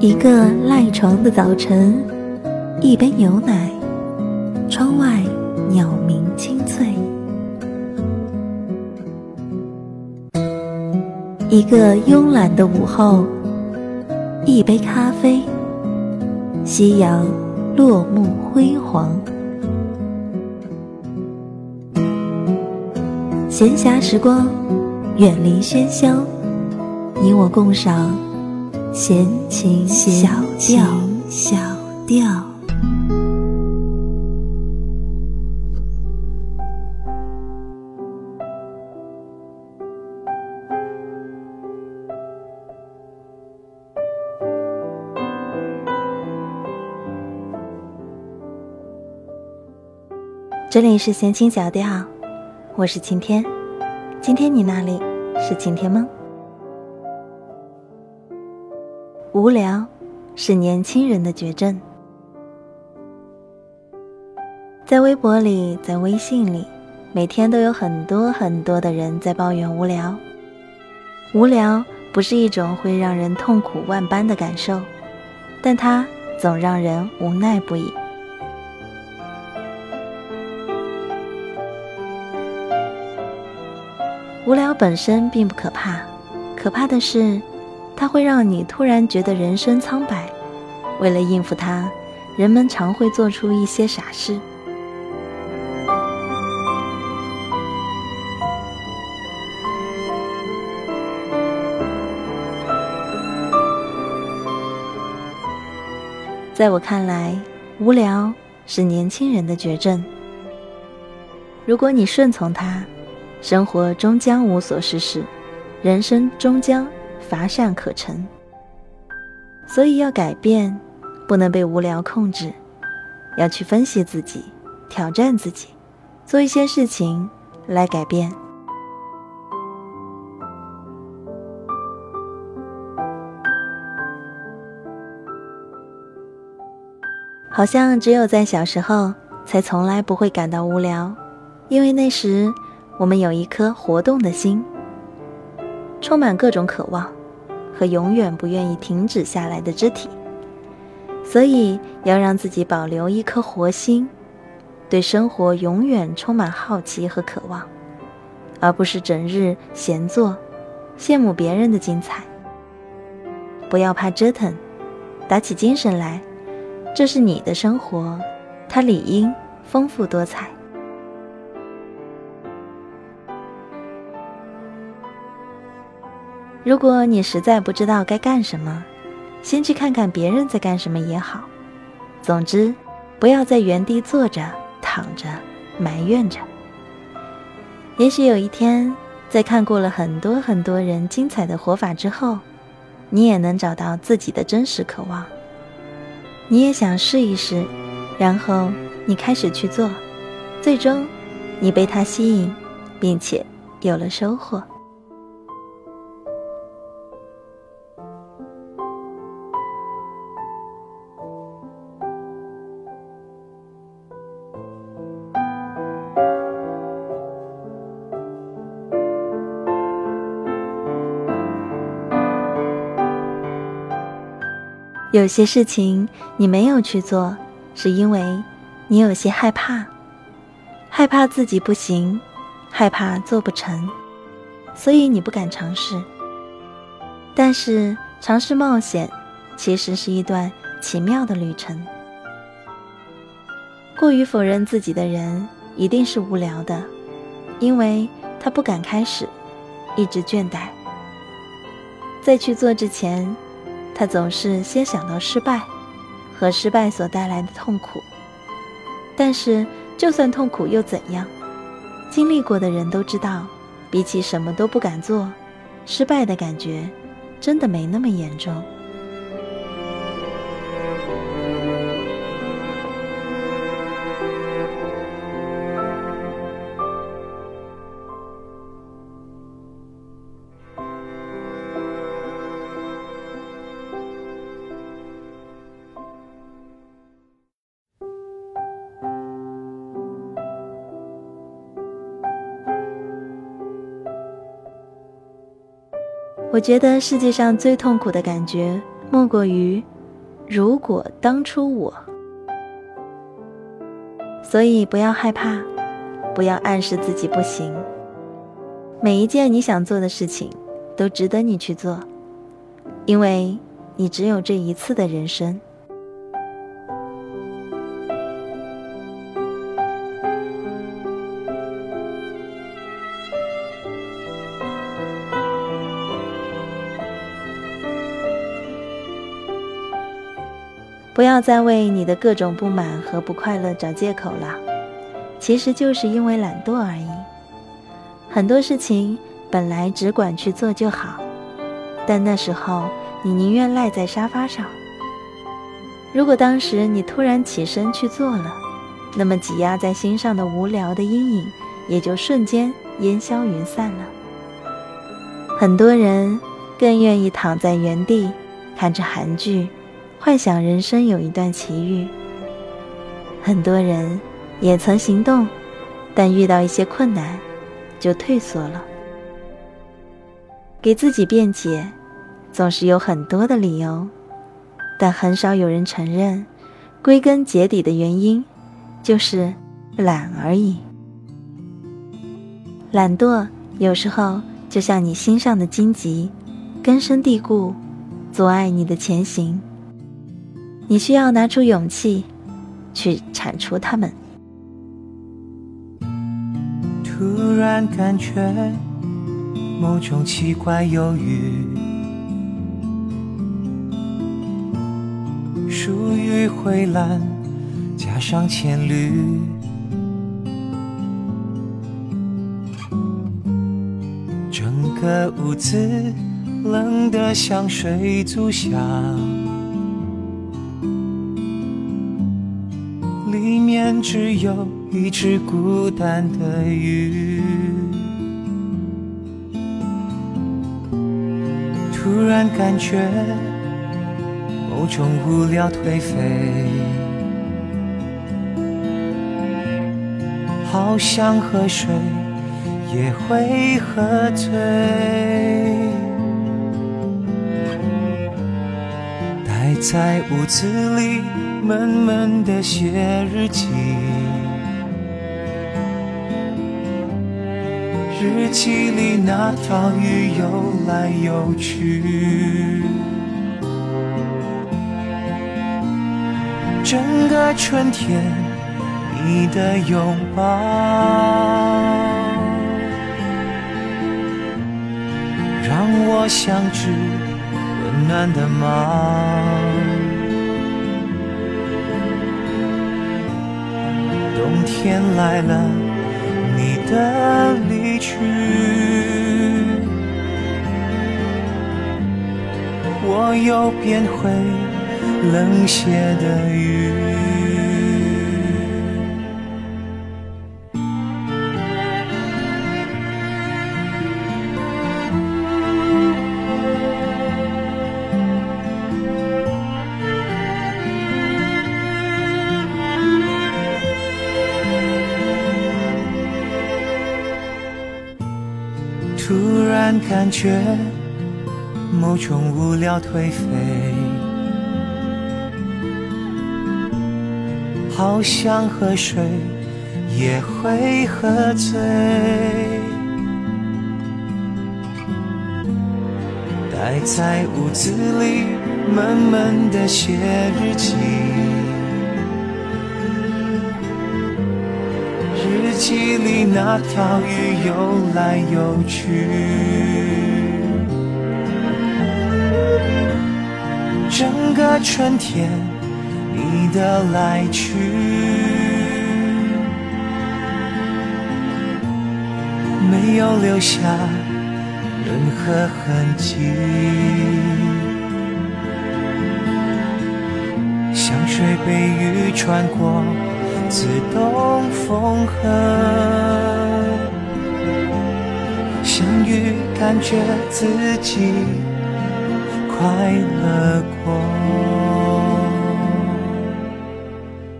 一个赖床的早晨，一杯牛奶，窗外鸟鸣清脆。一个慵懒的午后，一杯咖啡，夕阳落幕辉煌。闲暇时光，远离喧嚣，你我共赏。闲情小调，小调。这里是闲情小调，我是晴天。今天你那里是晴天吗？无聊是年轻人的绝症。在微博里，在微信里，每天都有很多很多的人在抱怨无聊。无聊不是一种会让人痛苦万般的感受，但它总让人无奈不已。无聊本身并不可怕，可怕的是。它会让你突然觉得人生苍白，为了应付它，人们常会做出一些傻事。在我看来，无聊是年轻人的绝症。如果你顺从它，生活终将无所事事，人生终将。乏善可陈，所以要改变，不能被无聊控制，要去分析自己，挑战自己，做一些事情来改变。好像只有在小时候，才从来不会感到无聊，因为那时我们有一颗活动的心，充满各种渴望。和永远不愿意停止下来的肢体，所以要让自己保留一颗活心，对生活永远充满好奇和渴望，而不是整日闲坐，羡慕别人的精彩。不要怕折腾，打起精神来，这是你的生活，它理应丰富多彩。如果你实在不知道该干什么，先去看看别人在干什么也好。总之，不要在原地坐着、躺着、埋怨着。也许有一天，在看过了很多很多人精彩的活法之后，你也能找到自己的真实渴望。你也想试一试，然后你开始去做，最终，你被它吸引，并且有了收获。有些事情你没有去做，是因为你有些害怕，害怕自己不行，害怕做不成，所以你不敢尝试。但是尝试冒险，其实是一段奇妙的旅程。过于否认自己的人，一定是无聊的，因为他不敢开始，一直倦怠。在去做之前。他总是先想到失败和失败所带来的痛苦，但是就算痛苦又怎样？经历过的人都知道，比起什么都不敢做，失败的感觉真的没那么严重。我觉得世界上最痛苦的感觉，莫过于如果当初我，所以不要害怕，不要暗示自己不行。每一件你想做的事情，都值得你去做，因为你只有这一次的人生。不要再为你的各种不满和不快乐找借口了，其实就是因为懒惰而已。很多事情本来只管去做就好，但那时候你宁愿赖在沙发上。如果当时你突然起身去做了，那么挤压在心上的无聊的阴影也就瞬间烟消云散了。很多人更愿意躺在原地看着韩剧。幻想人生有一段奇遇，很多人也曾行动，但遇到一些困难就退缩了。给自己辩解，总是有很多的理由，但很少有人承认，归根结底的原因就是懒而已。懒惰有时候就像你心上的荆棘，根深蒂固，阻碍你的前行。你需要拿出勇气，去铲除它们。突然感觉某种奇怪忧郁，属于灰蓝加上浅绿，整个屋子冷得像水族箱。里面只有一只孤单的鱼。突然感觉某种无聊颓废，好想喝水也会喝醉。待在屋子里。闷闷的写日记，日记里那条鱼游来游去，整个春天你的拥抱，让我像只温暖的猫。冬天来了，你的离去，我又变回冷血的鱼。感觉某种无聊颓废，好想喝水也会喝醉。待在屋子里闷闷的写日记。记忆里那条鱼游来游去，整个春天你的来去，没有留下任何痕迹，像水被雨穿过。自动缝合，相遇感觉自己快乐过。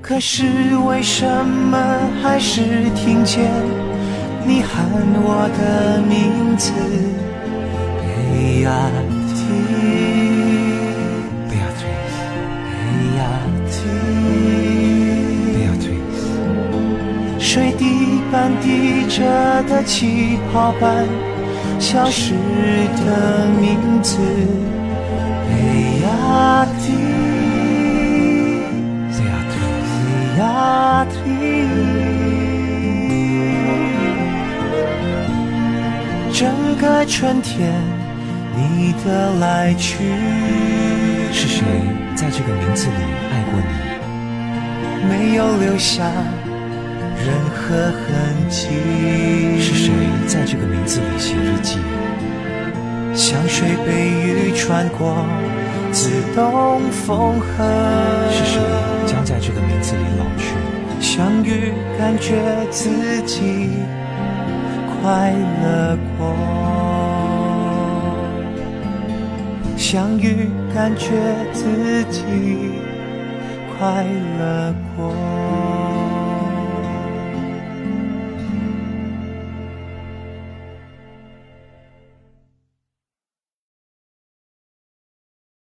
可是为什么还是听见你喊我的名字？贝亚提，着的气泡般消失的名字，贝亚蒂，贝亚蒂，贝亚蒂。整个春天，你的来去，是谁在这个名字里爱过你？没有留下。任何痕迹，是谁在这个名字里写日记？香水被雨穿过，自动缝合。是谁将在这个名字里老去？相遇，感觉自己快乐过。相遇，感觉自己快乐过。